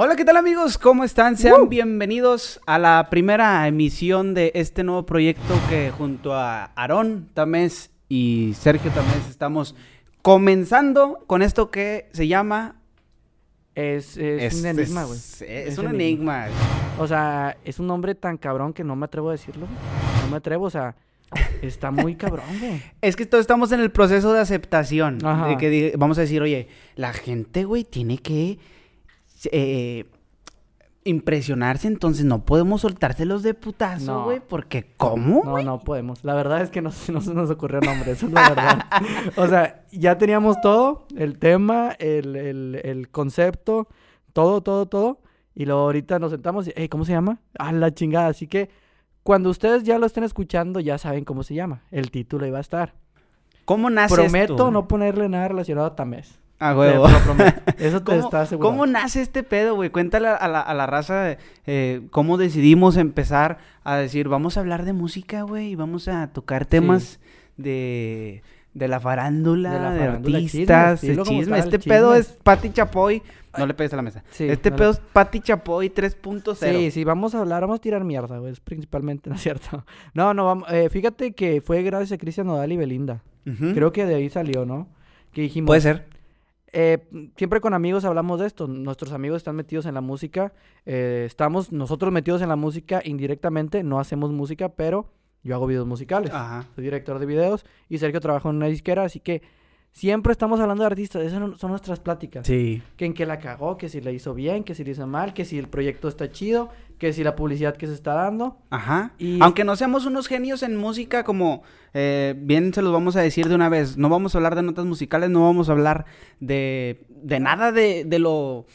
Hola, ¿qué tal amigos? ¿Cómo están? Sean bienvenidos a la primera emisión de este nuevo proyecto que junto a Aarón Tamés y Sergio Tamés estamos comenzando con esto que se llama... Es, es, un enigma, güey. Es, es un enigma. O sea, es un nombre tan cabrón que no me atrevo a decirlo. No me atrevo, o sea, está muy cabrón, güey. Es que todos estamos en el proceso de aceptación. Ajá. De que vamos a decir, oye, la gente, güey, tiene que eh, impresionarse, entonces no podemos soltárselos de putazo, No. güey, porque ¿cómo? No, no podemos. La verdad es que no, no se nos ocurrió nombre, eso es la verdad. o sea, ya teníamos todo, el tema, el, el, el concepto, todo, todo, todo. Y luego ahorita nos sentamos y, hey, ¿cómo se llama? A la chingada. Así que cuando ustedes ya lo estén escuchando, ya saben cómo se llama. El título iba a estar. ¿Cómo nace Prometo esto? no ponerle nada relacionado a Tamés. A Te huevo. lo prometo. Eso te ¿Cómo, está asegurado. cómo nace este pedo, güey? Cuéntale a la, a la raza eh, cómo decidimos empezar a decir, vamos a hablar de música, güey, y vamos a tocar temas de, de la farándula, de, la farándula, artistas, de chisme. Este pedo es. Pati Chapoy. No le pegues a la mesa. Sí, este no le- pedo es Pati Chapoy 3.0. Sí, sí, vamos a hablar, vamos a tirar mierda, güey. Es principalmente, ¿no es cierto? No, no, vamos, eh, fíjate que fue gracias a Cristian Nodal y Belinda. Creo que de ahí salió, ¿no? Que dijimos... Puede ser. Eh, siempre con amigos hablamos de esto. Nuestros amigos están metidos en la música. eh, estamos nosotros metidos en la música indirectamente. No hacemos música, pero yo hago videos musicales. Ajá. Soy director de videos y Sergio trabaja en una disquera, así que siempre estamos hablando de artistas. Esas son- nuestras pláticas. Sí. Que en que la cagó, que si la hizo bien, que si la hizo mal, que si el proyecto está chido, que si la publicidad que se está dando. Ajá. Y- Aunque no seamos unos genios en música, como eh, bien se los vamos a decir de una vez, no vamos a hablar de notas musicales, no vamos a hablar de, de nada de, de lo...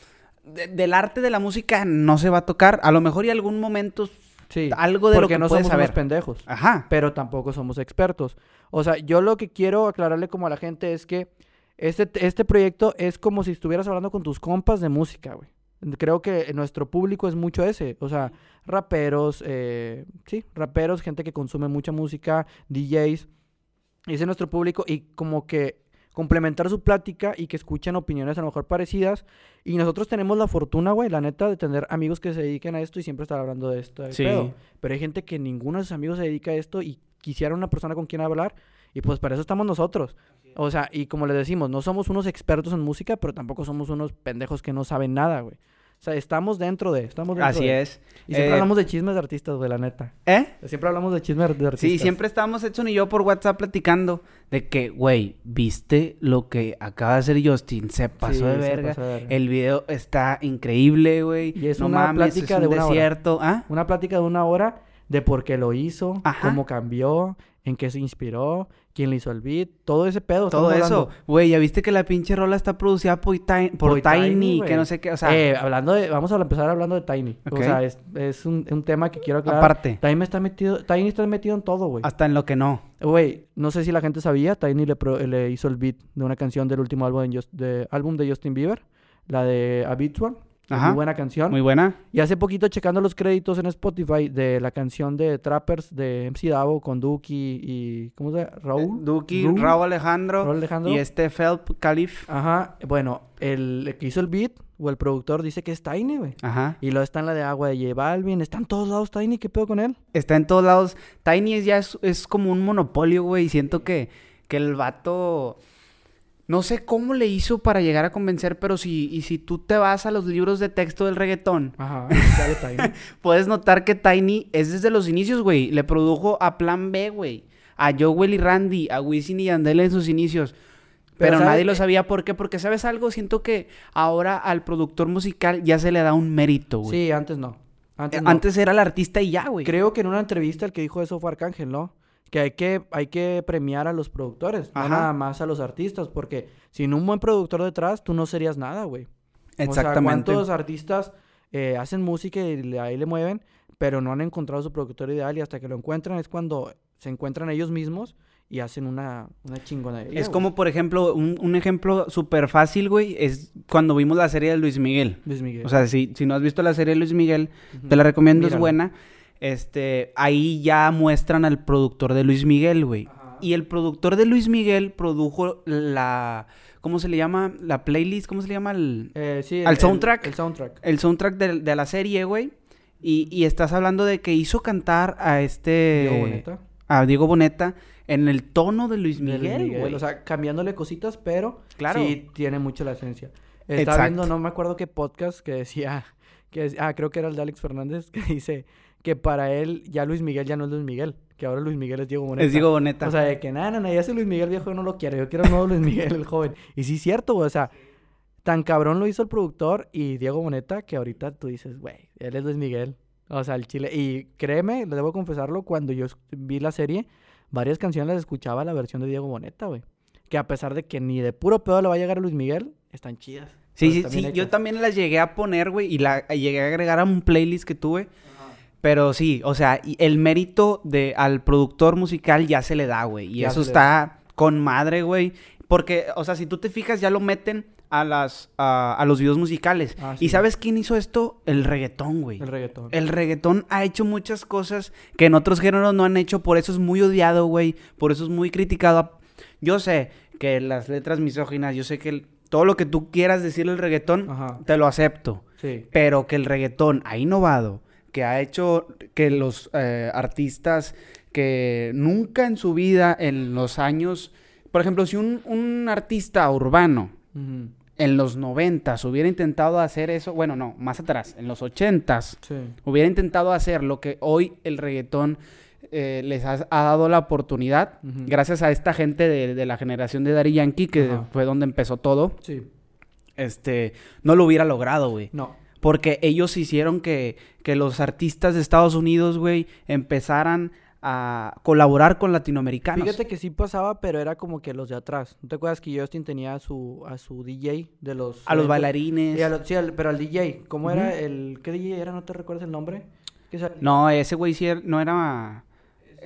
de- del arte de la música no se va a tocar. A lo mejor y algún momento Sí, algo de lo que no puedes somos saber. unos pendejos, Ajá. pero tampoco somos expertos. O sea, yo lo que quiero aclararle como a la gente es que este, este proyecto es como si estuvieras hablando con tus compas de música, güey. Creo que nuestro público es mucho ese, o sea, raperos, eh, sí, raperos, gente que consume mucha música, DJs, ese es nuestro público y como que complementar su plática y que escuchen opiniones a lo mejor parecidas. Y nosotros tenemos la fortuna, güey, la neta, de tener amigos que se dediquen a esto y siempre estar hablando de esto. de Sí. pedo. Pero hay gente que ninguno de sus amigos se dedica a esto y quisiera una persona con quien hablar. Y pues para eso estamos nosotros. O sea, y como les decimos, no somos unos expertos en música, pero tampoco somos unos pendejos que no saben nada, güey. O sea, estamos dentro de, estamos dentro Así de. es. Y siempre Eh, hablamos de chismes de artistas, güey, la neta. ¿Eh? Siempre hablamos de chismes de artistas. Sí, siempre estábamos Edson y yo por WhatsApp platicando de que, güey, ¿viste lo que acaba de hacer Justin? Se pasó Sí, de se verga. pasó de verga. El video está increíble, güey. Y es no una mames, plática es de un hora. desierto. ¿Ah? Una plática de una hora de por qué lo hizo, Ajá. cómo cambió, en qué se inspiró, quién le hizo el beat, todo ese pedo. Todo eso. Güey, ¿ya viste que la pinche rola está producida por, Ti- por Por Tiny? Tiny, que no sé qué, o sea, Eh, hablando de, vamos a empezar hablando de Tiny. O sea, es, es un, un tema que quiero aclarar. aparte, Tiny está metido, Tiny está metido en todo, güey. hasta en lo que no. Güey, no sé si la gente sabía, Tiny le, pro- le hizo el beat de una canción del último álbum de, Just- de- álbum de Justin Bieber, la de Habitual. Ajá. Muy buena canción. Muy buena. Y hace poquito checando los créditos en Spotify de la canción de Trappers de MC Davo con Duki y ¿cómo se llama? Raúl. Duki, Raúl. Raúl Alejandro, Raúl Alejandro. y este Felp Calif. Ajá, bueno, el, que hizo el beat o el productor dice que es Tiny, güey. Ajá. Y luego está en la de agua de J Balvin, está en todos lados Tiny, ¿qué pedo con él? Está en todos lados. Tiny es ya es, es como un monopolio, güey. Siento que, que el vato. No sé cómo le hizo para llegar a convencer, pero si, y si tú te vas a los libros de texto del reggaetón, Ajá, sale Tiny. puedes notar que Tiny es desde los inicios, güey. Le produjo a Plan B, güey. A Joel y Randy, a Wisin y Yandel en sus inicios. Pero, nadie lo sabía. ¿Por qué? Porque, ¿sabes algo? Siento que ahora al productor musical ya se le da un mérito, güey. Sí, antes no. Antes, Eh, no. Antes era el artista y ya, güey. Creo que en una entrevista el que dijo eso fue Arcángel, ¿no? Que hay que, hay que premiar a los productores, Ajá. no nada más a los artistas, porque sin un buen productor detrás, tú no serías nada, güey. Exactamente. O sea, ¿cuántos artistas eh, hacen música y le- ahí le mueven, pero no han encontrado su productor ideal y hasta que lo encuentran es cuando se encuentran ellos mismos y hacen una, una chingonería. Es güey. como, por ejemplo, un, un ejemplo súper fácil, güey, es cuando vimos la serie de Luis Miguel. Luis Miguel. O sea, si, si no has visto la serie de Luis Miguel, te la recomiendo, es buena. Este, ahí ya muestran al productor de Luis Miguel, güey. Y el productor de Luis Miguel produjo la ¿cómo se le llama? La playlist, ¿cómo se le llama? El, Eh, sí, ¿Al soundtrack? El, soundtrack. el soundtrack de, de la serie, güey. Y, y estás hablando de que hizo cantar a este... Diego Boneta. A Diego Boneta en el tono de Luis Miguel, güey. O sea, cambiándole cositas, pero Claro. sí tiene mucho la esencia. Estaba Exacto. viendo, no me acuerdo qué podcast que decía, que ah, creo que era el de Alex Fernández, que dice que para él ya Luis Miguel ya no es Luis Miguel, que ahora Luis Miguel es Diego Boneta. es Diego Boneta. O sea, de que nada, nada, ya ese Luis Miguel viejo yo no lo quiero, yo quiero el nuevo Luis Miguel, el joven. Y sí es cierto, güey, o sea, tan cabrón lo hizo el productor y Diego Boneta que ahorita tú dices, güey, él es Luis Miguel. O sea, el chile. Y créeme, le debo confesarlo, cuando yo vi la serie, varias canciones las escuchaba la versión de Diego Boneta, güey. Que a pesar de que ni de puro pedo le va a llegar a Luis Miguel, están chidas. sí, sí, sí. Yo también las llegué a poner, güey. Y la llegué a agregar a un playlist que tuve. Pero sí, o sea, el mérito de al productor musical ya se le da, güey. Y Ya eso está con madre, güey. Porque, o sea, si tú te fijas, ya lo meten a las a, a los videos musicales. Ah, ¿Y sabes quién hizo esto? El reggaetón, güey. El reggaetón. El reggaetón ha hecho muchas cosas que en otros géneros no han hecho, por eso es muy odiado, güey. Por eso es muy criticado. Yo sé que las letras misóginas, yo sé que el- todo lo que tú quieras decirle al reggaetón, Ajá. te lo acepto. Sí. Pero que el reggaetón ha innovado, que ha hecho que los eh, artistas que nunca en su vida, en los años, por ejemplo, si un, un artista urbano en los noventas hubiera intentado hacer eso, bueno, no, más atrás, en los ochentas, Sí. hubiera intentado hacer lo que hoy el reggaetón eh, les ha, ha dado la oportunidad, gracias a esta gente de, de la generación de Daddy Yankee, que fue donde empezó todo, Sí. este, no lo hubiera logrado, güey. No. Porque ellos hicieron que, que los artistas de Estados Unidos, güey, empezaran a colaborar con latinoamericanos. Fíjate que sí pasaba, pero era como que los de atrás. ¿No te acuerdas que Justin tenía a su, a su DJ de los... a los bailarines. Y a lo- sí, al- pero al DJ. ¿Cómo era el... ¿Qué DJ era? ¿No te recuerdas el nombre? ¿Qué sal- No, ese güey sí era- no era...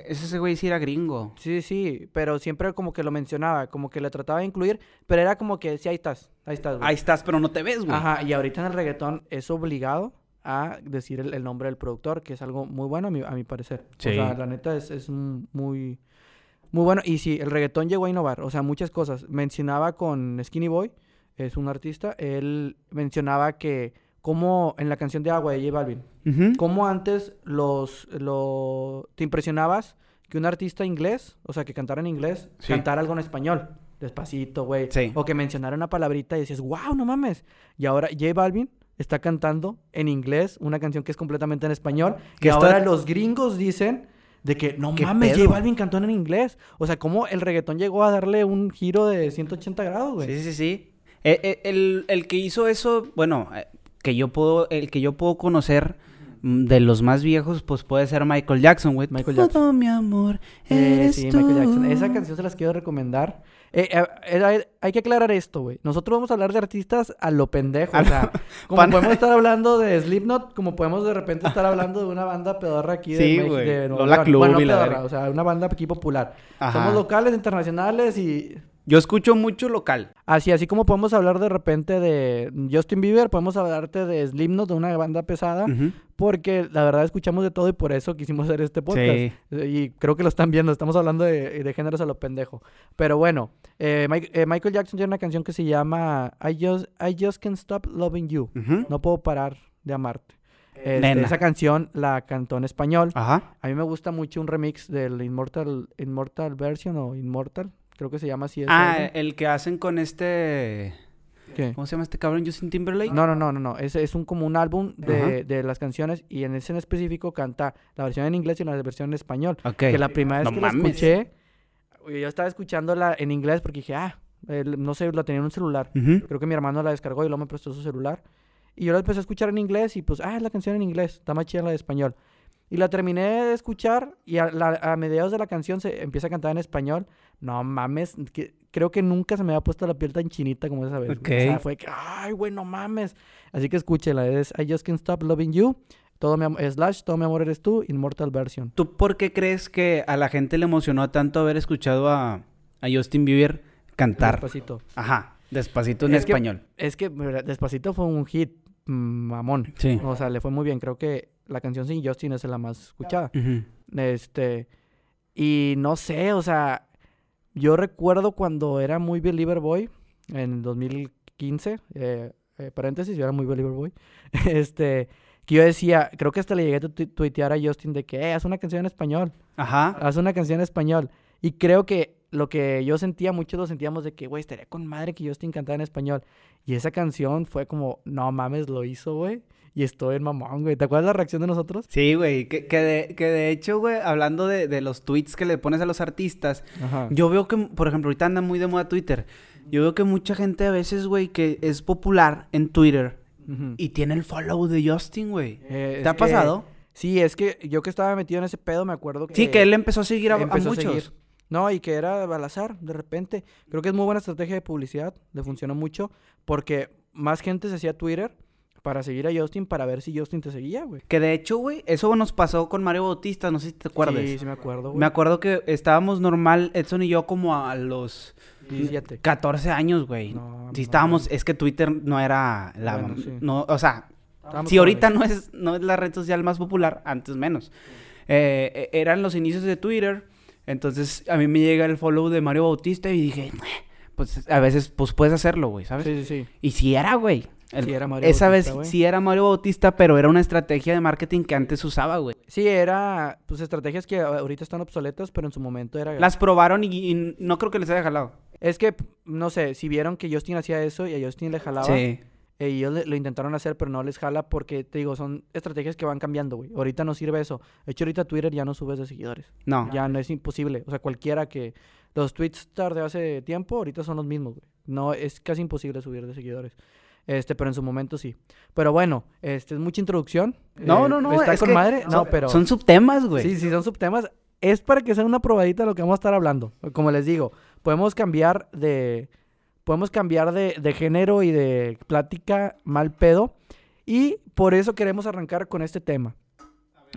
Ese ese güey sí era gringo. Sí, sí, pero siempre como que lo mencionaba, como que le trataba de incluir, pero era como que sí, ahí estás, ahí estás, güey. Ahí estás, pero no te ves, güey. Ajá, y ahorita en el reggaetón es obligado a decir el, el nombre del productor, que es algo muy bueno a mi, a mi parecer. Sí. O sea, la neta es, es un muy, muy bueno. Y sí, el reggaetón llegó a innovar, o sea, muchas cosas. Mencionaba con Skinny Boy, es un artista, él mencionaba que como en la canción de Agua de J Balvin, Ujú. como antes los, lo, te impresionabas que un artista inglés, o sea, que cantara en inglés, Sí. cantara algo en español. Despacito, güey. Sí. O que mencionara una palabrita y decías, wow, no mames. Y ahora J Balvin está cantando en inglés una canción que es completamente en español. Que está- ahora los gringos dicen de que no ¿Qué mames, pedo? J Balvin cantó en inglés. O sea, cómo el reggaetón llegó a darle un giro de 180 grados, güey. Sí, sí, sí. Eh, eh, el, el que hizo eso, bueno, eh, que yo puedo, el que yo puedo conocer mm, de los más viejos, pues puede ser Michael Jackson, güey. Michael Todo Jackson. mi amor Eh, eres sí, Michael Jackson. Esa canción se las quiero recomendar. Eh, eh, eh, hay, hay que aclarar esto, güey. Nosotros vamos a hablar de artistas a lo pendejo. A O lo- sea, como podemos estar hablando de Slipknot, como podemos de repente estar hablando de una banda pedorra aquí de, Sí, de Lola León. Club Bueno, pedorra, o sea, una banda aquí popular. Ajá. Somos locales, internacionales y Yo escucho mucho local. así, así como podemos hablar de repente de Justin Bieber, podemos hablarte de Slipknot, de una banda pesada, porque la verdad escuchamos de todo y por eso quisimos hacer este podcast. Sí. Y creo que lo están viendo, estamos hablando de, de géneros a lo pendejo. Pero bueno, eh, Mike- eh, Michael Jackson tiene una canción que se llama I Just, I Just Can't Stop Loving You. No puedo parar de amarte. Este, esa canción la cantó en español. Ajá. A mí me gusta mucho un remix del Immortal, Immortal Version o Immortal. Creo que se llama así. Ah, álbum. el que hacen con este... ¿Qué? ¿Cómo se llama este cabrón? Justin Timberlake. No, no, no, no, no. Es, es un como un álbum de, de las canciones y en ese en específico canta la versión en inglés y la versión en español. Ok. Que la primera vez No que la mames. escuché, oye, yo estaba escuchándola en inglés porque dije, ah, el- no sé, la tenía en un celular. Ujú. Creo que mi hermano la descargó y luego me prestó su celular. Y yo la empecé a escuchar en inglés y pues, ah, es la canción en inglés, está más chida la de español. Y la terminé de escuchar y a, la- a mediados de la canción se empieza a cantar en español. No mames, que- creo que nunca se me había puesto la piel tan chinita como esa vez. güey. O sea, fue que, ay, güey, no mames. Así que escúchela, es I Just Can't Stop Loving You. Todo mi slash, todo mi amor eres tú, Immortal Version. ¿Tú por qué crees que a la gente le emocionó tanto haber escuchado a, a Justin Bieber cantar? Despacito. Ajá. Despacito en Es que- español. Es que Despacito fue un hit mm, mamón. Sí. O sea, le fue muy bien. Creo que la canción sin Justin es la más escuchada. Este. Y no sé, o sea. Yo recuerdo cuando era muy Believer Boy. en 2015, eh, eh, paréntesis, yo era muy Believer Boy, este, que yo decía, creo que hasta le llegué a tu- tuitear a Justin de que, eh, haz una canción en español, Ajá. haz una canción en español. Y creo que lo que yo sentía, muchos lo sentíamos de que, güey, estaría con madre que Justin cantara en español. Y esa canción fue como, no mames, lo hizo, güey. Y estoy en mamón, güey. ¿Te acuerdas la reacción de nosotros? Sí, güey. Que, que, de, que de hecho, güey, hablando de, de los tweets que le pones a los artistas, Ajá. yo veo que, por ejemplo, ahorita anda muy de moda Twitter. Yo veo que mucha gente a veces, güey, que es popular en Twitter y tiene el follow de Justin, güey. Eh, ¿Te ha pasado? Sí, es que yo que estaba metido en ese pedo, me acuerdo que... Sí, que él empezó a seguir a, a empezó a muchos. seguir. No, y que era al azar, de repente. Creo que es muy buena estrategia de publicidad, le funcionó mucho, porque más gente se hacía Twitter para seguir a Justin, para ver si Justin te seguía, güey. Que de hecho, güey, eso nos pasó con Mario Bautista, no sé si te acuerdas. Sí, sí me acuerdo, güey. Me acuerdo que estábamos normal, Edson y yo, como a los 17. 14 años, güey. No, sí, estábamos, no. es que Twitter no era la. Bueno, sí. no, o sea, si ahorita no es, no es la red social más popular, antes menos. Eh, eh, eran los inicios de Twitter. Entonces a mí me llega el follow de Mario Bautista y dije, "Eh, pues a veces pues puedes hacerlo, güey, ¿sabes? Sí, sí, sí. Y si era, güey. El- Sí era Mario Esa Bautista, vez sí era Mario Bautista, pero era una estrategia de marketing que antes usaba, güey. Sí, era, pues, estrategias que ahorita están obsoletas, pero en su momento era... Las probaron y, y no creo que les haya jalado. Es que, no sé, si vieron que Justin hacía eso y a Justin le jalaba, Sí. eh, ellos le- lo intentaron hacer, pero no les jala porque, te digo, son estrategias que van cambiando, güey. Ahorita no sirve eso. De hecho, ahorita Twitter ya no subes de seguidores. No. Ya no es imposible. O sea, cualquiera que... Los tweets de hace tiempo, ahorita son los mismos, güey. No, es casi imposible subir de seguidores. Este, pero en su momento sí. Pero bueno, este es mucha introducción. No, Eh, no, no. ¿Está es con que madre? No, son- pero... Son subtemas, güey. Sí, sí, son subtemas. Es para que sea una probadita de lo que vamos a estar hablando. Como les digo, podemos cambiar de. Podemos cambiar de, de género y de plática mal pedo. Y por eso queremos arrancar con este tema.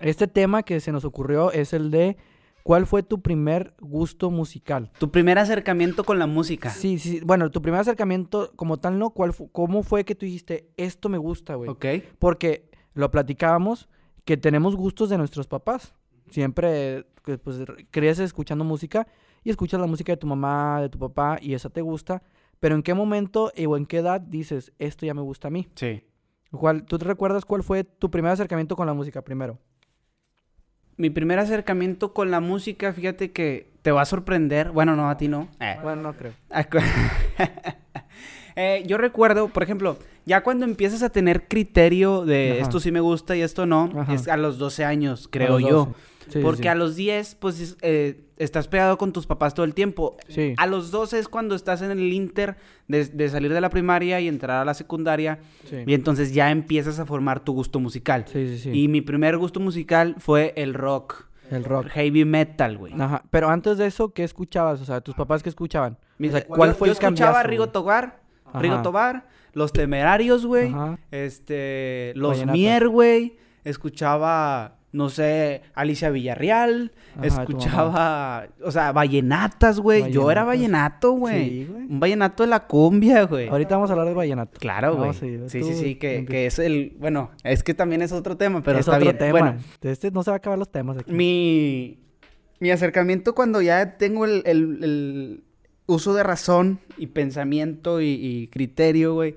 Este tema que se nos ocurrió es el de ¿cuál fue tu primer gusto musical? Tu primer acercamiento con la música. Sí, sí, sí. Bueno, tu primer acercamiento como tal, ¿no? ¿Cuál fu- ¿Cómo fue que tú dijiste, esto me gusta, güey? Ok. Porque lo platicábamos que tenemos gustos de nuestros papás. Siempre pues, creces escuchando música y escuchas la música de tu mamá, de tu papá y esa te gusta. Pero ¿en qué momento o en qué edad dices, esto ya me gusta a mí? Sí. ¿Cuál, ¿Tú te recuerdas cuál fue tu primer acercamiento con la música primero? Mi primer acercamiento con la música, fíjate que te va a sorprender. Bueno, no, a ti no. Eh. Bueno, no creo. Eh, yo recuerdo, por ejemplo, ya cuando empiezas a tener criterio de Ajá. esto sí me gusta y esto no, Ajá. es a los 12 años, creo yo. 12. Sí, sí, Porque sí. a los 10, pues es- eh, estás pegado con tus papás todo el tiempo. Sí. A los 12 es cuando estás en el inter de, de salir de la primaria y entrar a la secundaria. Sí. Y entonces ya empiezas a formar tu gusto musical. Sí, sí, sí. Y mi primer gusto musical fue el rock. El rock. Heavy metal, güey. Ajá. Pero antes de eso, ¿qué escuchabas? O sea, tus papás, ¿qué escuchaban? Mi- O sea, ¿cuál yo- fue yo el escuchaba cambiazo, Rigo güey? Tobar, Rigo. Tobar, Los Temerarios, güey. Ajá. Este, Los Vallenato. Mier, güey. Escuchaba, no sé, Alicia Villarreal. Ajá, escuchaba, o sea, vallenatas, güey. Yo era vallenato, güey. Sí, güey. Un vallenato de la cumbia, güey. Ahorita vamos a hablar de vallenato. Claro, güey. Sí, sí, sí, que, que es el, bueno, es que también es otro tema, pero es está otro bien. tema. Bueno, Este no se va a acabar los temas aquí. mi, mi acercamiento cuando ya tengo el, el- el uso de razón y pensamiento y, y criterio, güey.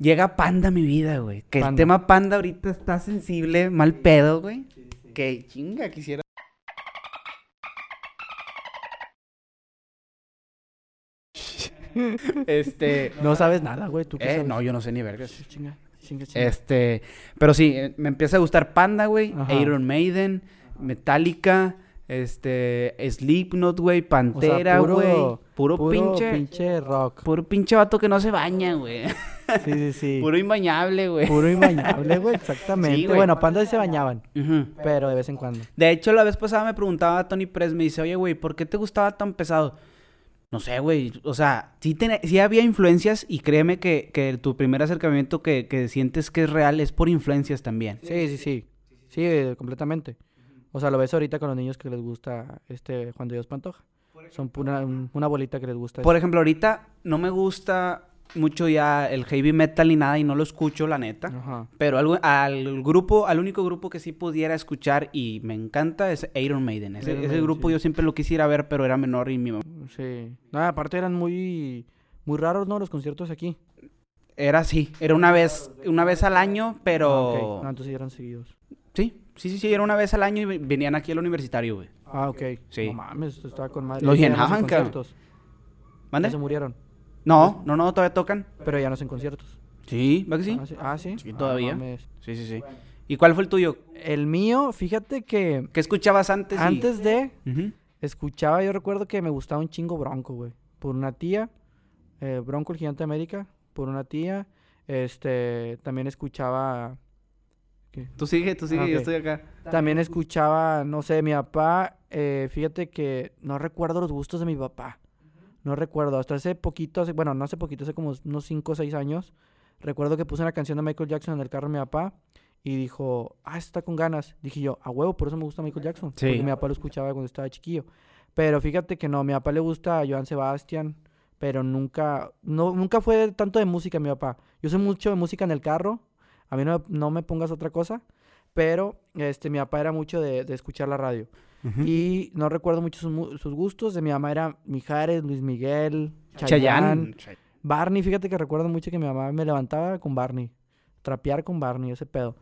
Llega Panda a mi vida, güey. Que el tema Panda ahorita está sensible, mal pedo, güey. Que chinga, quisiera. este. No sabes nada, güey. ¿Tú qué Eh, sabes? no, yo no sé ni vergas. Chinga, chinga, chinga. Este, pero sí, eh, me empieza a gustar Panda, güey. Iron Maiden, Metallica, este, Slipknot, güey, O sea, Pantera, güey, puro, pinche, pinche rock. puro pinche vato que no se baña, güey, Sí, sí, sí. puro imbañable, güey. Puro imbañable, güey. Exactamente. Sí, bueno, pandas sí se bañaban, pero de vez en cuando. De hecho, la vez pasada me preguntaba a Tony Press, me dice, oye, güey, ¿por qué te gustaba tan pesado? No sé, güey, o sea, sí, tiene- sí había influencias y créeme que, que tu primer acercamiento que, que sientes que es real es por influencias también. Sí, sí, sí. Sí, eh, completamente. O sea, lo ves ahorita con los niños que les gusta este Juan de Dios Pantoja. Son pura- un- una bolita que les gusta. Por ejemplo, ahorita no me gusta mucho ya el heavy metal ni nada y no lo escucho, la neta. Ajá. Pero algo- al grupo, al único grupo que sí pudiera escuchar y me encanta es Iron Maiden. Ese, Iron ese Maiden, grupo sí. yo siempre lo quisiera ver, pero era menor y mi mamá. Sí. No, aparte eran muy, Muy raros, ¿no? Los conciertos aquí. Era así, era una vez, una vez al año, Ah, pero... ok. No, entonces eran seguidos. Sí, sí, sí, era una vez al año y venían aquí al universitario, güey. Ah, ok. Sí. No mames, esto estaba con madre. Los llenaban, cabrón. ¿Mande? Ya se murieron. No, no, no, todavía tocan. Pero ya no hacen conciertos. Sí, ¿va que sí? Ah, sí. Ah, ¿sí? Sí, todavía. Sí, sí, sí. ¿Y cuál fue el tuyo? El mío, fíjate que ¿Qué escuchabas antes? y- antes de escuchaba, yo recuerdo que me gustaba un chingo Bronco, güey. Por una tía, eh, Bronco el Gigante de América, por una tía. Este, también escuchaba, Tú sigue, tú sigue, Ah, yo ok. estoy acá. también escuchaba, no sé, mi papá, eh, fíjate que no recuerdo los gustos de mi papá. No recuerdo, hasta hace poquito, hace- bueno, no hace poquito, hace como unos 5 o 6 años, recuerdo que puse una canción de Michael Jackson en el carro de mi papá y dijo, ah, está con ganas. Dije yo, a huevo, por eso me gusta Michael Jackson. Sí. Porque mi papá lo escuchaba cuando estaba chiquillo. Pero fíjate que no, a mi papá le gusta a Joan Sebastián, pero nunca, no, nunca fue tanto de música mi papá. Yo soy mucho de música en el carro, a mí no, no me pongas otra cosa, pero este, mi papá era mucho de, de escuchar la radio. Y no recuerdo mucho sus, sus gustos. De mi mamá era Mijares, Luis Miguel, Chayanne, Chayanne. Barney. Fíjate que recuerdo mucho que mi mamá me levantaba con Barney. Trapear con Barney, ese pedo.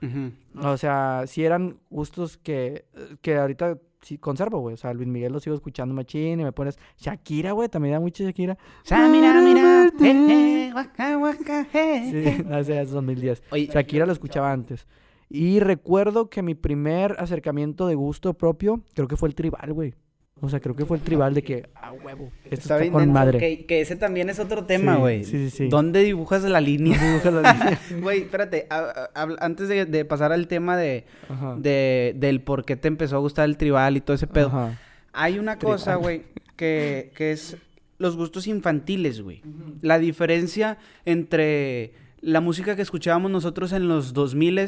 O sea, sí eran gustos que, que ahorita sí conservo, güey. O sea, Luis Miguel lo sigo escuchando machín y me pones Shakira, güey. También da mucho Shakira. Sa, mira, mira, eh, eh, guaca, guaca, eh, Sí, hace hace 2010. Oye, Shakira lo escuchaba antes. Y recuerdo que mi primer acercamiento de gusto propio, creo que fue el tribal, güey. O sea, creo que fue el tribal de que, ah, huevo, esto está, bien con denso, madre. Que, que ese también es otro tema, güey. sí, sí, sí. ¿Dónde dibujas la línea? Dibuja la línea. Güey, espérate, a- a- habla- antes de, de pasar al tema de, del por qué te empezó a gustar el tribal y todo ese pedo, Ajá. hay una cosa, güey, que, que es los gustos infantiles, güey. La diferencia entre la música que escuchábamos nosotros en los 2000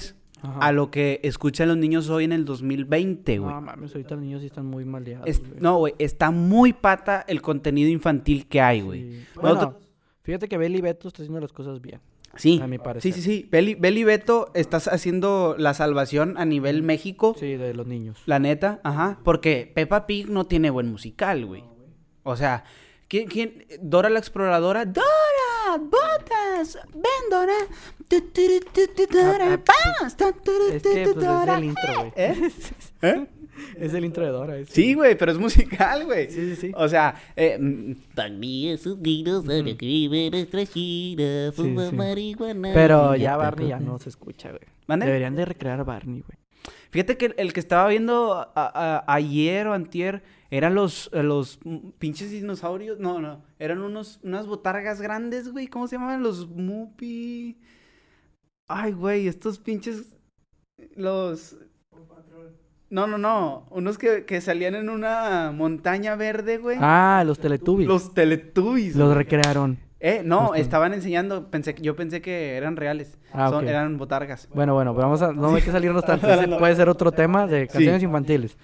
Ajá. a lo que escuchan los niños hoy en el 2020, güey. No mames, ahorita los niños sí están muy maleados. Es- güey. no, güey, está muy pata el contenido infantil que hay, güey. Sí. Nosotros- Bueno, fíjate que Beli Beto está haciendo las cosas bien. Sí, a mi sí, parecer. sí, sí. Beli, Beli Beto, estás haciendo la salvación a nivel México. Sí, de los niños. La neta, ajá. Porque Peppa Pig no tiene buen musical, güey. O sea, ¿quién, quién? Dora la exploradora. ¡Dora! ¡Botas! ¡Ven, Dora! Tu, tu, tu, tu, tu, Dora, Ah, tu, tu, Es que, pues, es el intro, güey. ¿Eh? ¿Eh? Es el intro de Dora. ese. Sí, güey, pero es musical, güey. Sí, sí, sí. O sea, eh, mm, También sus dinosaurio que vive en nuestra China, fuma sí. marihuana. Pero ya Barney ya no se escucha, güey. ¿Mande? Deberían de recrear a Barney, güey. Fíjate que el, el que estaba viendo a- a- ayer o antier eran los, eh, los pinches dinosaurios. No, no. Eran unos, unas botargas grandes, güey. ¿Cómo se llamaban? Los Mupi. Ay, güey, estos pinches. Los. No, no, no. Unos que, que salían en una montaña verde, güey. Ah, los Teletubbies. Los, Los Teletubbies. güey. recrearon. Eh, no, estaban enseñando. Pensé, que- yo pensé que eran reales. Ah, Son- ok. Eran botargas. Bueno, bueno, pero vamos a... No hay que salirnos tanto. Ese puede ser otro tema de canciones infantiles.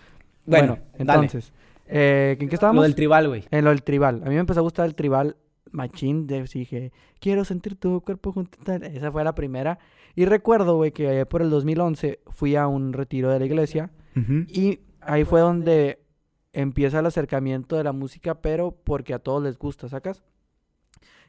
Bueno, entonces... Eh, ¿En qué estábamos? Lo del tribal, güey. En lo del tribal. A mí me empezó a gustar el tribal machín. De, dije, quiero sentir tu cuerpo junto a tal". Esa fue la primera. Y recuerdo, güey, que allá por el 2011 fui a un retiro de la iglesia. Y ahí fue donde empieza el acercamiento de la música, pero porque a todos les gusta, ¿sacas?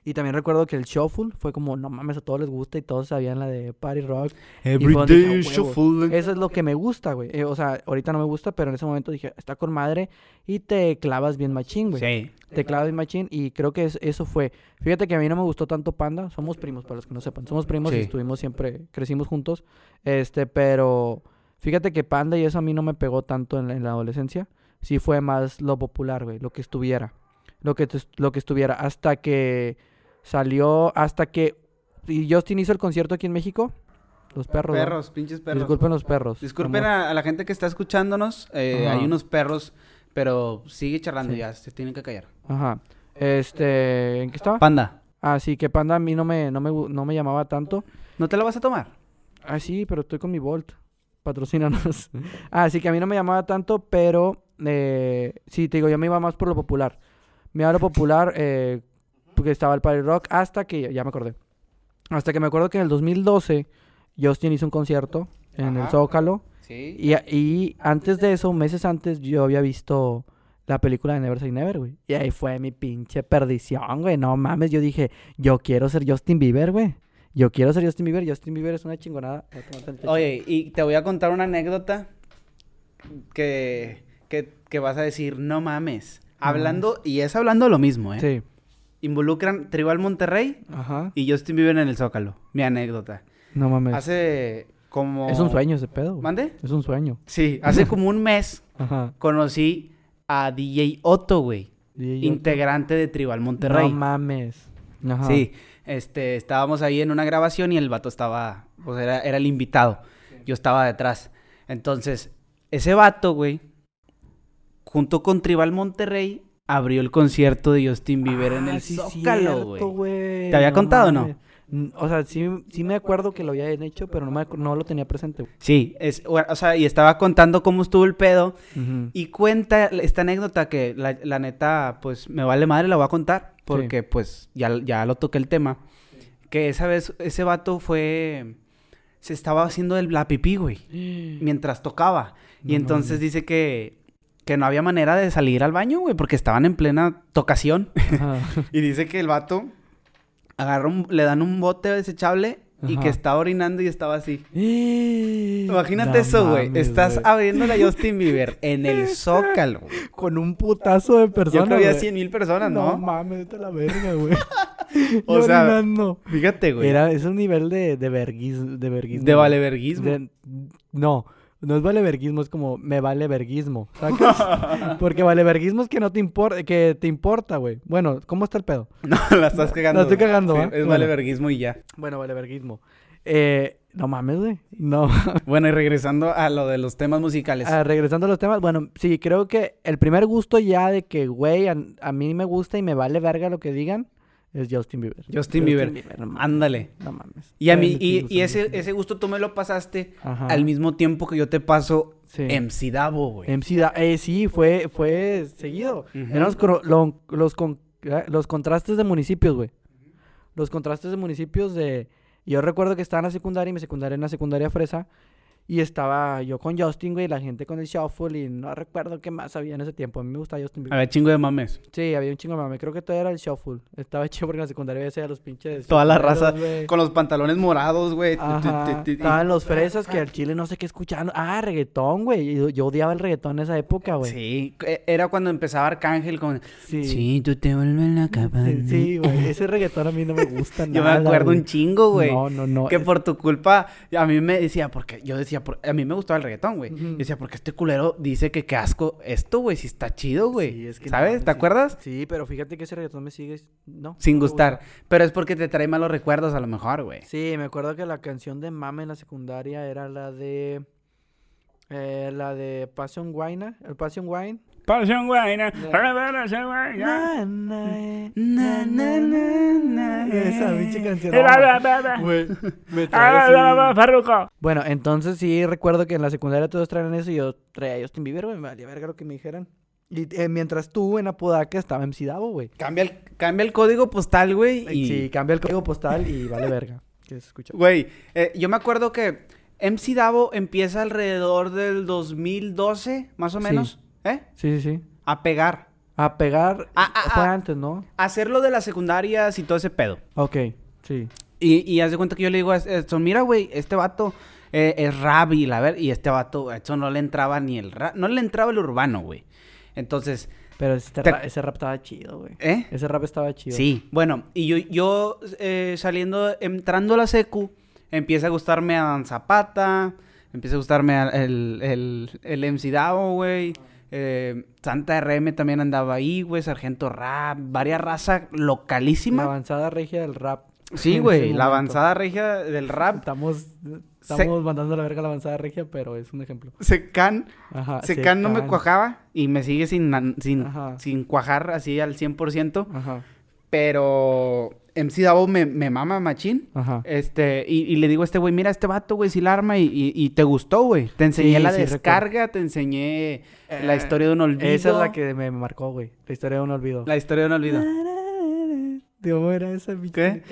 Y también recuerdo que el shuffle fue como, no mames, a todos les gusta y todos sabían la de Party Rock. Y fue donde dije, "A huevo". Eso es lo que me gusta, güey. Eh, o sea, ahorita no me gusta, pero en ese momento dije, está con madre y te clavas bien machín, güey. Sí. Te clavas bien machín y creo que es- eso fue. Fíjate que a mí no me gustó tanto Panda. Somos primos, para los que no sepan. Somos primos y estuvimos siempre, crecimos juntos. Este, pero fíjate que Panda y eso a mí no me pegó tanto en la, en la adolescencia. Sí fue más lo popular, güey, lo que estuviera. Lo que, lo que estuviera. Hasta que salió, hasta que... Y Justin hizo el concierto aquí en México. Los perros. ¿no? Perros, pinches perros. Disculpen los perros. Disculpen a, a la gente que está escuchándonos. eh, hay unos perros, pero sigue charlando Sí. ya, se tienen que callar. Ajá. Este, ¿en qué estaba? Panda, Ah, sí, que Panda a mí no me, no me, no me llamaba tanto. ¿no te lo vas a tomar? Ah, sí, pero estoy con mi Volt. Patrocínanos. ah, sí, que a mí no me llamaba tanto, pero eh, sí, te digo, yo me iba más por lo popular. Me iba a lo popular eh, porque estaba el Party Rock hasta que, ya me acordé. Hasta que me acuerdo que en el 2012 Justin hizo un concierto en el. Zócalo. Sí. Y, y antes de eso, meses antes, yo había visto la película de Never Say Never, güey. Y ahí fue mi pinche perdición, güey. No mames, yo dije, yo quiero ser Justin Bieber, güey. Yo quiero ser Justin Bieber. Justin Bieber es una chingonada. Oye, y te voy a contar una anécdota que, que, que vas a decir, no mames. Hablando, y es hablando lo mismo, ¿eh? Sí. Involucran Tribal Monterrey Ajá. y Justin Bieber en el Zócalo. Mi anécdota. No mames. Hace como... Es un sueño ese pedo. ¿Mande? Es un sueño. Sí, hace como un mes Ajá. conocí a DJ Otto, güey. Integrante de Tribal Monterrey. No mames. Ajá. Sí, este, estábamos ahí en una grabación y el vato estaba, pues era, era el invitado. Yo estaba detrás. Entonces, ese vato, güey, junto con Tribal Monterrey, abrió el concierto de Justin Bieber en Ah, el sí, Zócalo, cierto, güey. ¿Te había contado o no? O sea, sí, sí me acuerdo que lo habían hecho, pero no, me, no lo tenía presente. Sí, es, o sea, y estaba contando cómo estuvo el pedo. Y cuenta esta anécdota que la, la neta, pues me vale madre, la voy a contar. Porque pues ya, ya lo toqué el tema. Que esa vez ese vato fue... Se estaba haciendo el, la pipí, güey. Mientras tocaba. Y entonces dice que... Que no había manera de salir al baño, güey. Porque estaban en plena tocación. Y dice que el vato... Agarra un- le dan un bote desechable. Y que estaba orinando y estaba así. Imagínate eso, güey. Estás abriéndole a Justin Bieber en el Zócalo. con un putazo de Yo personas. creo que había güey. 100 mil personas, No ¿no? mames, vete a la verga, güey. O Yo sea, orinando. Fíjate, güey. Era, es un nivel de, de verguis, de verguismo. de valeverguismo. De- no, no es valeverguismo, es como me vale verguismo, ¿sacas? Porque valeverguismo es que no te importa, que te importa, güey. Bueno, ¿cómo está el pedo? No, la estás cagando. La estoy cagando, Sí. Es Bueno. valeverguismo y ya. Bueno, valeverguismo. Eh, no mames, güey. No. Bueno, y regresando a lo de los temas musicales. Ah, regresando a los temas, bueno, sí, creo que el primer gusto ya de que, güey, a, a mí me gusta y me vale verga lo que digan, es Justin Bieber. Justin Bieber. no mames. Ándale. No mames. Y a mí, y, ese, ese gusto tú me lo pasaste Ajá. al mismo tiempo que yo te paso Sí. MC Davo, güey. MC Da- eh, sí, fue, fue seguido. Ujú. Eran los, lo- los, con- eh, los contrastes de municipios, güey. Los contrastes de municipios de... Yo recuerdo que estaba en la secundaria y mi secundaria en la secundaria fresa. Y estaba yo con Justin, güey, la gente con el shuffle y no recuerdo qué más había en ese tiempo. A mí me gustaba Justin Bieber. Había chingo de mames. Sí, había un chingo de mame. Creo que todo era el shuffle. Estaba chido porque en la secundaria veía los pinches... Toda la raza con los pantalones morados, güey. Estaban los fresas que al chile no sé qué escuchaban. Ah, reggaetón, güey. Yo, yo odiaba el reggaetón en esa época, güey. Sí, e- era cuando empezaba Arcángel con... Sí. Sí, tú te vuelves la capa. Sí, güey. Ese reggaetón a mí no me gusta Yo nada. me acuerdo un chingo, güey. No, no, no. Que por tu culpa, a mí me decía, porque yo decía, por- a mí me gustaba el reggaetón, güey. Ujú. Yo decía, porque este culero dice que qué asco esto, güey, si está chido, güey. Sí, es que no ¿Sabes? ¿Te sí. acuerdas? Sí, pero fíjate que ese reggaetón me sigue... No. Sin gustar. gusta. Pero es porque te trae malos recuerdos a lo mejor, güey. Sí, me acuerdo que la canción de Mame en la secundaria era la de... eh, la de Passion Wine. El Passion Wine. Pasión guayna. Na, na, Na, na, na, na, Esa pinche canción. Bueno, entonces sí recuerdo que en la secundaria todos traían eso y yo traía a Justin Bieber, güey, me valía verga lo que me dijeran. Y eh, mientras tú en Apodaca estaba MC Davo, güey. Cambia el, cambia el código postal, güey. Y... Sí, cambia el código postal y vale verga. Que se escucha. Güey, eh, yo me acuerdo que MC Davo empieza alrededor del 2012, más o Sí. ¿Eh? Sí, sí, sí. A pegar. A pegar Ah, ah, fue ah. antes, ¿no? A hacer lo de las secundarias y todo ese pedo. Ok, sí. Y, y haz de cuenta que yo le digo a Edson, mira, güey, este vato eh, es rap y la ver, y este vato, a Edson no le entraba ni el rap, no le entraba el urbano, güey. Entonces, Pero ese, Te- ra- ese rap estaba chido, güey. ¿eh? Ese rap estaba chido. Sí, bueno, y yo, yo eh, saliendo, entrando a la secu, empieza a gustarme a Dan Zapata, empieza a gustarme a- el, el, el MC Davo, güey. Eh, Santa RM también andaba ahí, güey, Sargento Rap, varias razas La localísima. avanzada regia del rap. Sí, güey, la avanzada regia del rap. Estamos, estamos mandando a la verga la avanzada regia, pero es un ejemplo. Secan, Ajá. Secan no me cuajaba y me sigue sin, sin, sin cuajar así al 100%, Ajá. pero MC Davo me, me mama machín. Ajá. Este, y, y le digo a este güey, mira, este vato, güey, si la arma y, y- y te gustó, güey. Te enseñé Sí, la sí, descarga, te enseñé la Eh, historia de un olvido. Esa es la que me marcó, güey. La historia de un olvido. La historia de un olvido. ¿cómo era esa ¿Qué?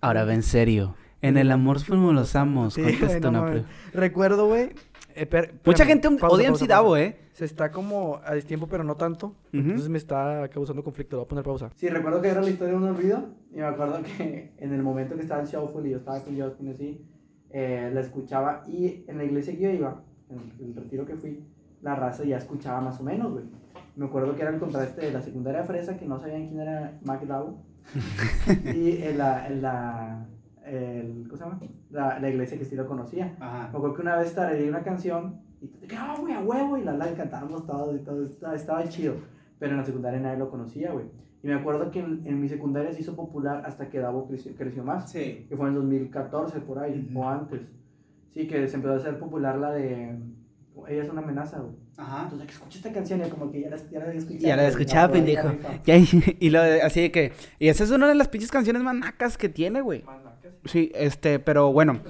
Ahora ve en serio. En el amor fuimos los amos. Sí, Contesta no una mames. pre- Recuerdo, güey, Eh, per- Mucha espérame, gente pausa, odia a pausa, MC Davo, pausa. ¿eh? Se está como a destiempo, pero no tanto. Ujú. Entonces me está causando conflicto. Voy a poner pausa. Sí, recuerdo que era la historia de un olvido. Y me acuerdo que en el momento que estaba el shuffle y yo estaba con Justin así, eh, la escuchaba. Y en la iglesia que yo iba, en el retiro que fui, la raza ya escuchaba más o menos, güey. Me acuerdo que era el contraste de la secundaria fresa, que no sabían quién era Mac Dow. y en la, en la, el- ¿cómo se llama? La, la iglesia que sí lo conocía. Ajá. Me acuerdo que una vez tarareé una canción y te dije, ah, güey, a huevo, y la la cantábamos todos y todo, estaba, estaba chido. Pero en la secundaria nadie lo conocía, güey. Y me acuerdo que en, en mi secundaria se hizo popular hasta que Davo creció, creció más, Sí. que fue en 2014 por ahí, o antes. Sí, que se empezó a hacer popular la de, ella es una amenaza, güey. Ajá. Entonces, que escuché esta canción y como que ya la, ya la había escuchado. Ya la escuchaba, pendejo. y, y lo así de que. Y esa es una de las pinches canciones más nacas que tiene, güey. Sí, este, pero bueno.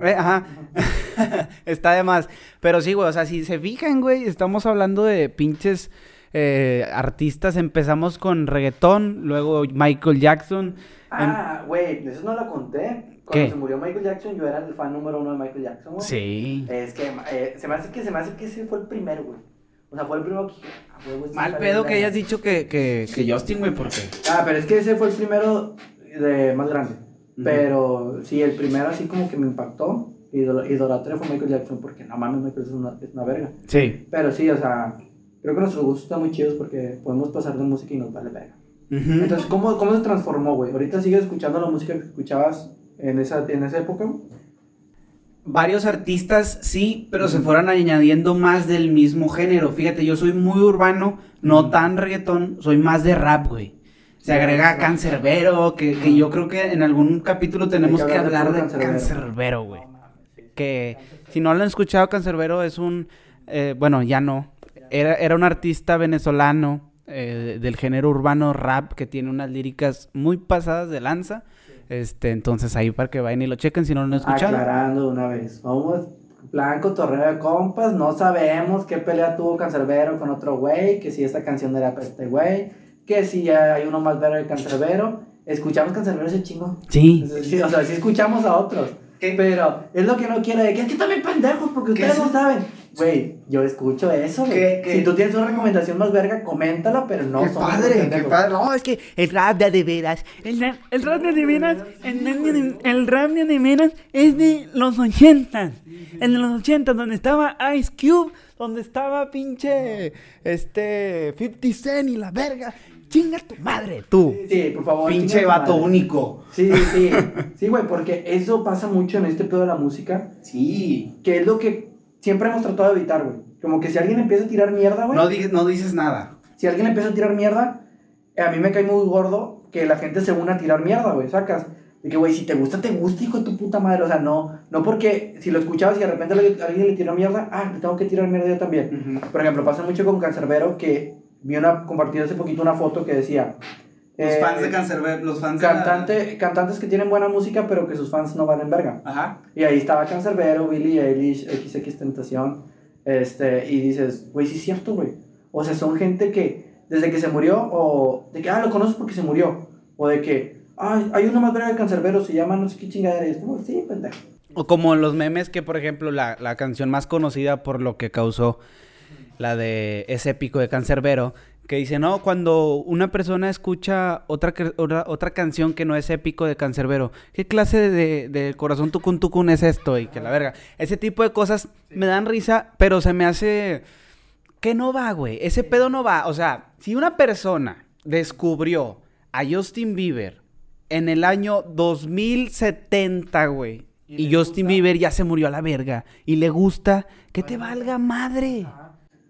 Eh, ajá. Está de más. Pero sí, güey, o sea, si se fijan, güey, estamos hablando de pinches eh, artistas. Empezamos con reggaetón, luego Michael Jackson. Ah, güey, eso no lo conté. Cuando ¿Qué? se murió Michael Jackson, yo era el fan número uno de Michael Jackson, güey. Sí. Es que eh, se me hace que se me hace que ese fue el primero, güey. O sea, fue el primero que ah, este Mal pedo que hayas dicho que, que, que Justin, güey, porque. Ah, pero es que ese fue el primero de más grande. Pero sí, el primero así como que me impactó. Idol- Idolatré fue Michael Jackson porque no mames, Michael es una, es una verga. Sí. Pero sí, o sea, creo que nuestros gustos están muy chidos porque podemos pasar de música y nos vale verga. Entonces, ¿cómo, cómo se transformó, güey? ¿Ahorita sigues escuchando la música que escuchabas en esa, en esa época? Varios artistas sí, pero se fueron añadiendo más del mismo género. Fíjate, yo soy muy urbano, no tan reggaetón, soy más de rap, güey. Se agrega Cancerbero, que, que yo creo que en algún capítulo tenemos que que hablar de. Cancerbero, güey. Que si no lo han escuchado, Cancerbero es un, eh, bueno, ya no. Era, era un artista venezolano eh, del género urbano rap que tiene unas líricas muy pasadas de lanza. Este, entonces ahí para que vayan y lo chequen si no lo han escuchado. Aclarando una vez. Vamos, blanco, torreo de compas. No sabemos qué pelea tuvo Cancerbero con otro güey. Que si esta canción era para este güey. Que si hay uno más verga que Cancerbero. Escuchamos Cancerbero ese chingo. Sí. Sí, o sea, sí escuchamos a otros. Pero es lo que no quiero de que es que también pendejos porque ¿Qué ustedes es? no saben. Güey, yo escucho eso, güey. ¿Qué- qué? Si tú tienes una recomendación más verga, coméntala, pero no qué padre, qué padre. No, es que el rap de, veras, el, el rap de, veras, el, el rap de, de veras es de los 80. En los 80, donde estaba Ice Cube, donde estaba pinche, este, 50 Cent y la verga. Chinga tu madre, tú. Sí, por favor. Pinche vato madre. único. Sí, sí. Sí, güey, porque eso pasa mucho en este pedo de la música. Sí. Que es lo que siempre hemos tratado de evitar, güey. Como que si alguien empieza a tirar mierda, güey. No, di- no dices nada. Si alguien empieza a tirar mierda, eh, a mí me cae muy gordo que la gente se una a tirar mierda, güey, sacas. De que, güey, si te gusta, te gusta, hijo de tu puta madre. O sea, no, no porque si lo escuchabas y de repente alguien le tiró mierda, ah, le tengo que tirar mierda yo también. Por ejemplo, pasa mucho con Cancerbero que vi una, compartido hace poquito una foto que decía... eh, Cancerbero, los fans Cantante, cantantes que tienen buena música, pero que sus fans no valen verga. Ajá. Y ahí estaba Cancerbero, Billie Eilish, XX Tentación. Este, y dices, güey, sí es cierto, güey. O sea, son gente que desde que se murió, o de que, ah, lo conoces porque se murió. O de que, ay, hay uno más verga de Cancerbero, se llama no sé qué chingadera. Y es como, sí, pendejo. O como los memes que, por ejemplo, la, la canción más conocida por lo que causó la de ese épico de Cancerbero, que dice, no, cuando una persona escucha otra, otra, otra canción que no es épico de Cancerbero, ¿qué clase de, de corazón tucun tucun es esto? Y que la verga. Ese tipo de cosas me dan risa, pero se me hace que no va, güey. Ese pedo no va. O sea, si una persona descubrió a Justin Bieber en el año 2070, güey, y, Justin Bieber ya se murió a la verga, y le gusta, que te valga madre.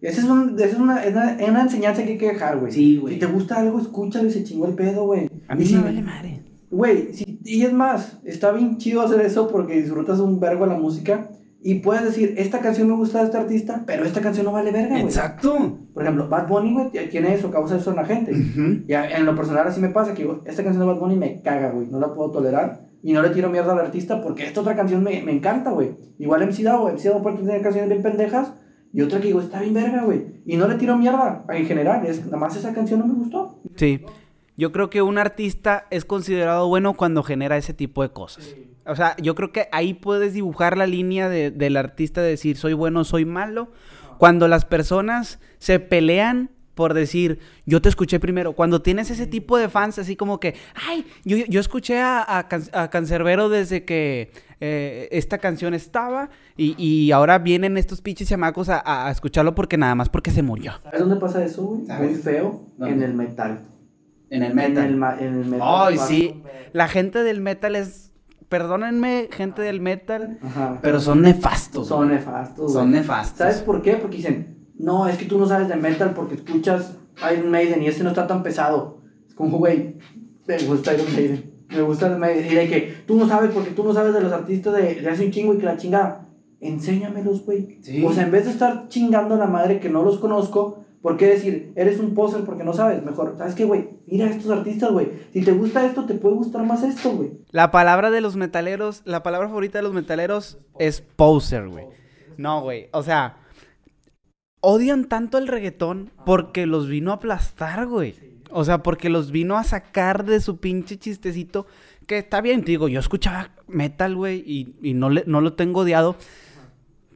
Esa es, un, esa es una, es una, es una enseñanza que hay que dejar, güey. Sí, güey. Si te gusta algo, escúchalo y se chingó el pedo, güey. A mí Y sí me vale madre. Güey, sí, y es más, está bien chido hacer eso porque disfrutas un vergo la música y puedes decir, esta canción me gusta de este artista, pero esta canción no vale verga, güey. Exacto. Por ejemplo, Bad Bunny, güey, tiene eso, causa eso en la gente. Ujú. Y a- en lo personal así me pasa, que digo, esta canción de Bad Bunny me caga, güey, no la puedo tolerar. Y no le tiro mierda al artista porque esta otra canción me, me encanta, güey. Igual MC Davo, MC Davo puede tener canciones bien pendejas y otra que digo, está bien verga, güey. Y no le tiro mierda en general, es, nada más esa canción no me gustó. Sí. yo creo que un artista es considerado bueno cuando genera ese tipo de cosas. O sea, yo creo que ahí puedes dibujar la línea de- del artista de decir soy bueno, soy malo. Cuando las personas se pelean por decir yo te escuché primero. Cuando tienes ese tipo de fans así como que, ay, yo, yo escuché a, a, Can- a Cancerbero desde que eh, esta canción estaba y, y ahora vienen estos pinches chamacos a, a escucharlo porque nada más porque se murió. ¿Sabes dónde pasa eso, güey? Muy feo. ¿Dónde? En el metal. En el En el, en el metal. Ay, pasa sí. La gente del metal es. Perdónenme, gente del metal. Ajá. Pero son nefastos. Son nefastos. Son güey. nefastos. ¿Sabes por qué? Porque dicen, no, es que tú no sabes de metal porque escuchas Iron Maiden y este no está tan pesado. Es como, güey, me gusta Iron Maiden. Me gusta Maiden. Y de que tú no sabes porque tú no sabes de los artistas de, de hace un chingo y que la chingada. Enséñamelos, güey. Sí. O sea, en vez de estar chingando a la madre que no los conozco, ¿por qué decir, eres un poser porque no sabes? Mejor, ¿sabes qué, güey? Mira a estos artistas, güey. Si te gusta esto, te puede gustar más esto, güey. La palabra de los metaleros, la palabra favorita de los metaleros es poser, güey. No, güey. O sea, odian tanto el reggaetón porque los vino a aplastar, güey. O sea, porque los vino a sacar de su pinche chistecito. Que está bien, te digo, yo escuchaba metal, güey, y, y no, le, no lo tengo odiado.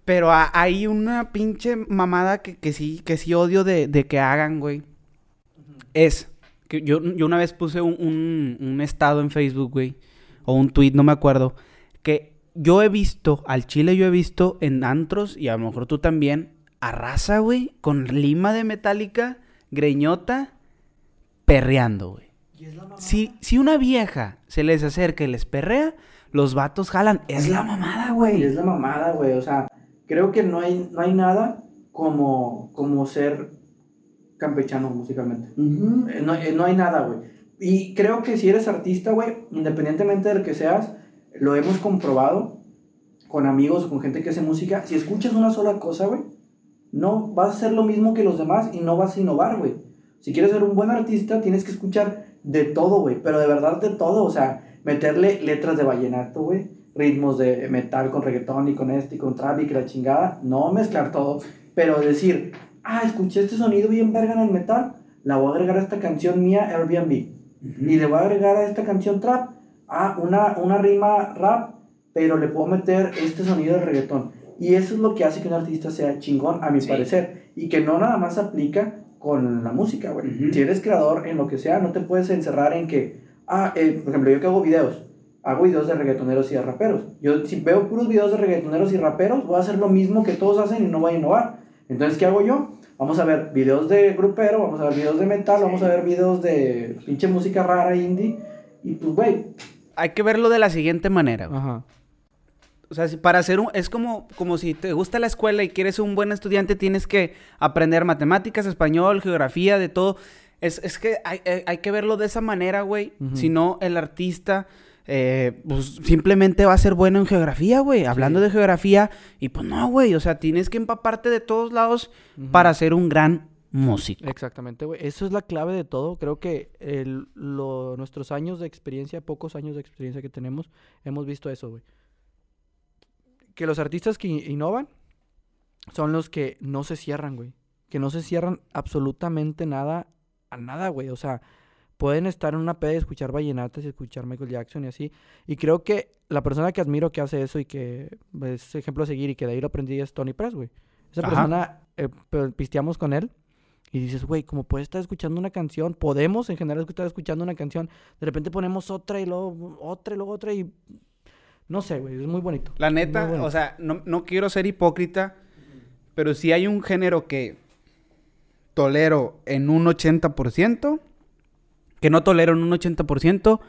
Pero ha- hay una pinche mamada que, que sí, que sí odio de, de que hagan, güey. Es que yo, yo una vez puse un, un- un estado en Facebook, güey, o un tweet, no me acuerdo, que yo he visto, al chile yo he visto en antros, y a lo mejor tú también, a raza, güey, con lima de metálica, greñota, perreando, güey. Si, si una vieja se les acerca y les perrea, los vatos jalan. Es la mamada, güey. es la mamada, güey. O sea, creo que no hay, no hay nada como, como ser campechano musicalmente. Eh, No, eh, no hay nada, güey. Y creo que si eres artista, güey, independientemente del que seas, lo hemos comprobado con amigos con gente que hace música. Si escuchas una sola cosa, güey, no vas a hacer lo mismo que los demás y no vas a innovar, güey. Si quieres ser un buen artista, tienes que escuchar de todo, güey. Pero de verdad de todo. O sea, meterle letras de vallenato, güey. Ritmos de metal con reggaetón y con este y con trap y que la chingada. No mezclar todo. Pero decir, ah, escuché este sonido bien verga en el metal. La voy a agregar a esta canción mía Airbnb. Y le voy a agregar a esta canción trap. Ah, una, una rima rap. Pero le puedo meter este sonido de reggaetón. Y eso es lo que hace que un artista sea chingón, a mi Sí. parecer. Y que no nada más aplica con la música, güey. Ujú. Si eres creador en lo que sea, no te puedes encerrar en que, ah, eh, por ejemplo, yo que hago videos, hago videos de reggaetoneros y de raperos. Yo, si veo puros videos de reggaetoneros y raperos, voy a hacer lo mismo que todos hacen y no voy a innovar. Entonces, ¿qué hago yo? Vamos a ver videos de grupero, vamos a ver videos de metal, vamos a ver videos de pinche música rara indie. Y pues, güey, Hay que verlo de la siguiente manera. Ajá. O sea, si- para hacer un... Es como, como si te gusta la escuela y quieres ser un buen estudiante, tienes que aprender matemáticas, español, geografía, de todo. Es, es que hay, hay- que verlo de esa manera, güey. Si no, el artista... eh, pues simplemente va a ser bueno en geografía, güey. Hablando de geografía. Y pues no, güey. O sea, tienes que empaparte de todos lados para ser un gran músico. Exactamente, güey. Eso es la clave de todo. Creo que el- lo- nuestros años de experiencia, pocos años de experiencia que tenemos, hemos visto eso, güey. Que los artistas que in- innovan son los que no se cierran, güey. Que no se cierran absolutamente nada a nada, güey. O sea, pueden estar en una peda y escuchar vallenatas y escuchar Michael Jackson y así. Y creo que la persona que admiro que hace eso y que es ejemplo a seguir y que de ahí lo aprendí es Tony Press, güey. Esa Ajá. persona, eh, pe- pisteamos con él y dices, güey, como puedes estar escuchando una canción, podemos en general estar escuchando una canción, de repente ponemos otra y luego otra y luego otra y... No sé, güey, es muy bonito. La neta, bonito. o sea, no, no quiero ser hipócrita, pero si hay un género que tolero en un 80%, que no tolero en un 80%,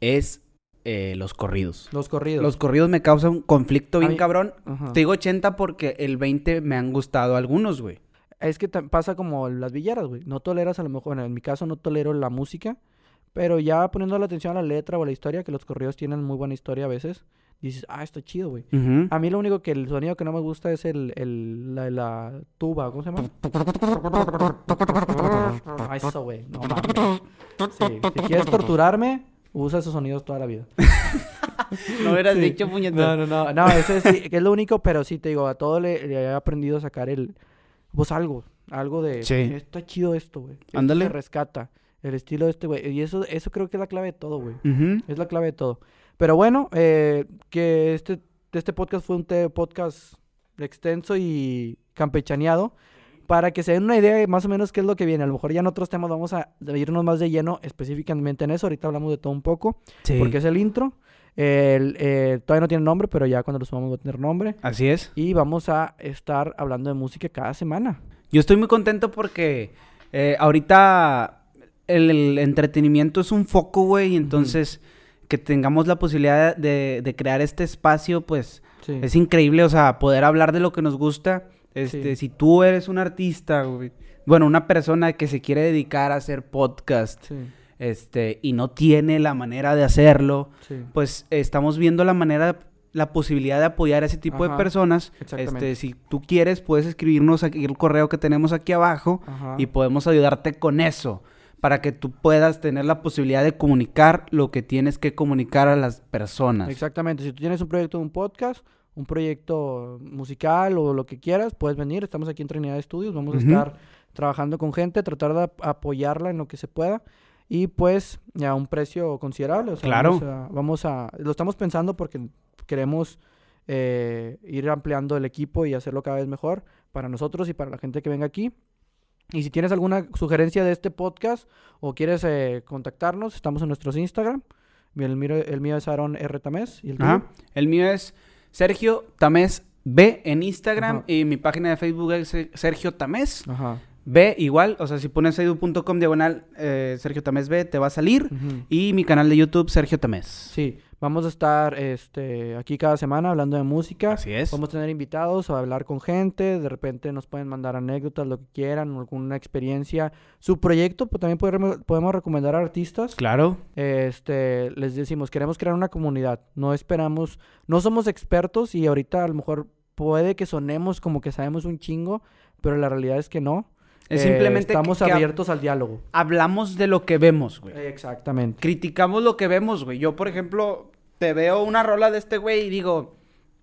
es eh, los corridos. Los corridos. Los corridos me causan un conflicto bien mí- cabrón. Ajá. Te digo 80 porque el 20 me han gustado algunos, güey. Es que pasa como las villeras, güey. No toleras a lo mejor, bueno, en mi caso no tolero la música, pero ya poniendo la atención a la letra o a la historia, que los corridos tienen muy buena historia a veces, dices, ah, está chido, güey. A mí lo único que el sonido que no me gusta es el, el la, la tuba, ¿cómo se llama? Ah, eso, güey. No mames. Sí, si quieres torturarme, usa esos sonidos toda la vida. No hubieras Sí. dicho puñetón. No, no, no. No, sí, que es lo único, pero sí te digo, a todo le, le he aprendido a sacar el. Pues algo. Algo de. Sí. Está chido esto, güey. Ándale. Se rescata. El estilo de este güey. Y eso, eso creo que es la clave de todo, güey. Es la clave de todo. Pero bueno, eh, que este, este podcast fue un podcast extenso y campechaneado. Para que se den una idea de más o menos qué es lo que viene. A lo mejor ya en otros temas vamos a irnos más de lleno específicamente en eso. Ahorita hablamos de todo un poco. Sí. Porque es el intro. El, eh, todavía no tiene nombre, pero ya cuando lo subamos va a tener nombre. Así es. Y vamos a estar hablando de música cada semana. Yo estoy muy contento porque eh, ahorita el, el entretenimiento es un foco, güey, y entonces que tengamos la posibilidad de, de crear este espacio, pues Sí. es increíble, o sea, poder hablar de lo que nos gusta. Este, Sí. si tú eres un artista, güey, bueno, una persona que se quiere dedicar a hacer podcast, Sí, este, y no tiene la manera de hacerlo, pues estamos viendo la manera, la posibilidad de apoyar a ese tipo Ajá, de personas. Este, si tú quieres, puedes escribirnos aquí el correo que tenemos aquí abajo Ajá. y podemos ayudarte con eso para que tú puedas tener la posibilidad de comunicar lo que tienes que comunicar a las personas. Exactamente. Si tú tienes un proyecto de un podcast, un proyecto musical o lo que quieras, puedes venir. Estamos aquí en Trinidad Studios. Vamos a estar trabajando con gente, tratar de ap- apoyarla en lo que se pueda. Y pues a un precio considerable. o sea, Claro. Vamos a, vamos a- lo estamos pensando porque queremos eh, ir ampliando el equipo y hacerlo cada vez mejor para nosotros y para la gente que venga aquí. Y si tienes alguna sugerencia de este podcast o quieres eh, contactarnos, estamos en nuestros Instagram. El mío, el mío es Aaron R. Tamés. ¿Y el? Ajá. El mío es Sergio Tamés B en Instagram Ajá. y mi página de Facebook es Sergio Tamés Ajá. B igual, o sea, si pones facebook.com diagonal eh, Sergio Tamés B te va a salir y mi canal de YouTube Sergio Tamés. Sí, vamos a estar este, aquí cada semana hablando de música. Así es. Vamos a tener invitados a hablar con gente. De repente nos pueden mandar anécdotas, lo que quieran, alguna experiencia. Su proyecto, pues también podremos- podemos recomendar a artistas. Claro. Este, les decimos, queremos crear una comunidad. No esperamos, no somos expertos y ahorita a lo mejor puede que sonemos como que sabemos un chingo, pero la realidad es que no. Es Eh, simplemente que- estamos que abiertos al diálogo. Hablamos de lo que vemos, güey. Exactamente. criticamos lo que vemos, güey. Yo, por ejemplo, te veo una rola de este güey y digo,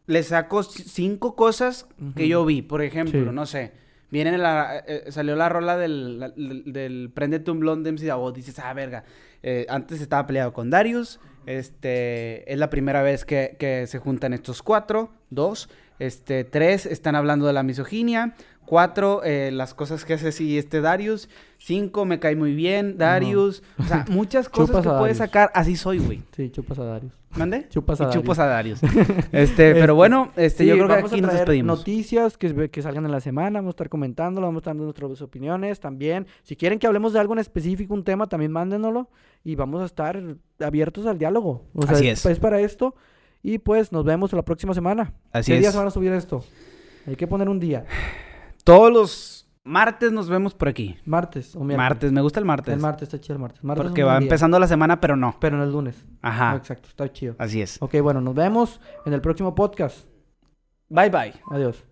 le saco cinco cosas que yo vi. Por ejemplo, Sí. no sé, viene la, eh, salió la rola del, la- del, del Préndete un blonde de MC. Dices, ah, verga. eh, antes estaba peleado con Darius. Este, es la primera vez que, que se juntan estos cuatro. Dos. Este, tres, están hablando de la misoginia. Cuatro, eh, las cosas que hace así este Darius. Cinco, me cae muy bien, Darius. O sea, muchas cosas que puedes sacar. Así soy, güey. Sí, chupas a Darius. ¿Mande? Chupas a Y Darius. chupas a Darius. Este, pero bueno, este, Sí, yo creo que vamos aquí a nos despedimos. noticias que, que salgan en la semana, vamos a estar comentándolo, vamos a estar dando nuestras opiniones también. Si quieren que hablemos de algo en específico, un tema, también mándenoslo y vamos a estar abiertos al diálogo. O sea, Así es. es para esto y pues nos vemos la próxima semana. Así ¿Qué es. días van a subir esto? Hay que poner un día. Todos los martes nos vemos por aquí. Martes o miércoles. Martes, me gusta el martes. El martes está chido el martes. Martes es porque va día, empezando la semana, pero no. Pero no el lunes. Ajá. Exacto, está chido. Así es. Ok, bueno, nos vemos en el próximo podcast. Bye bye. Adiós.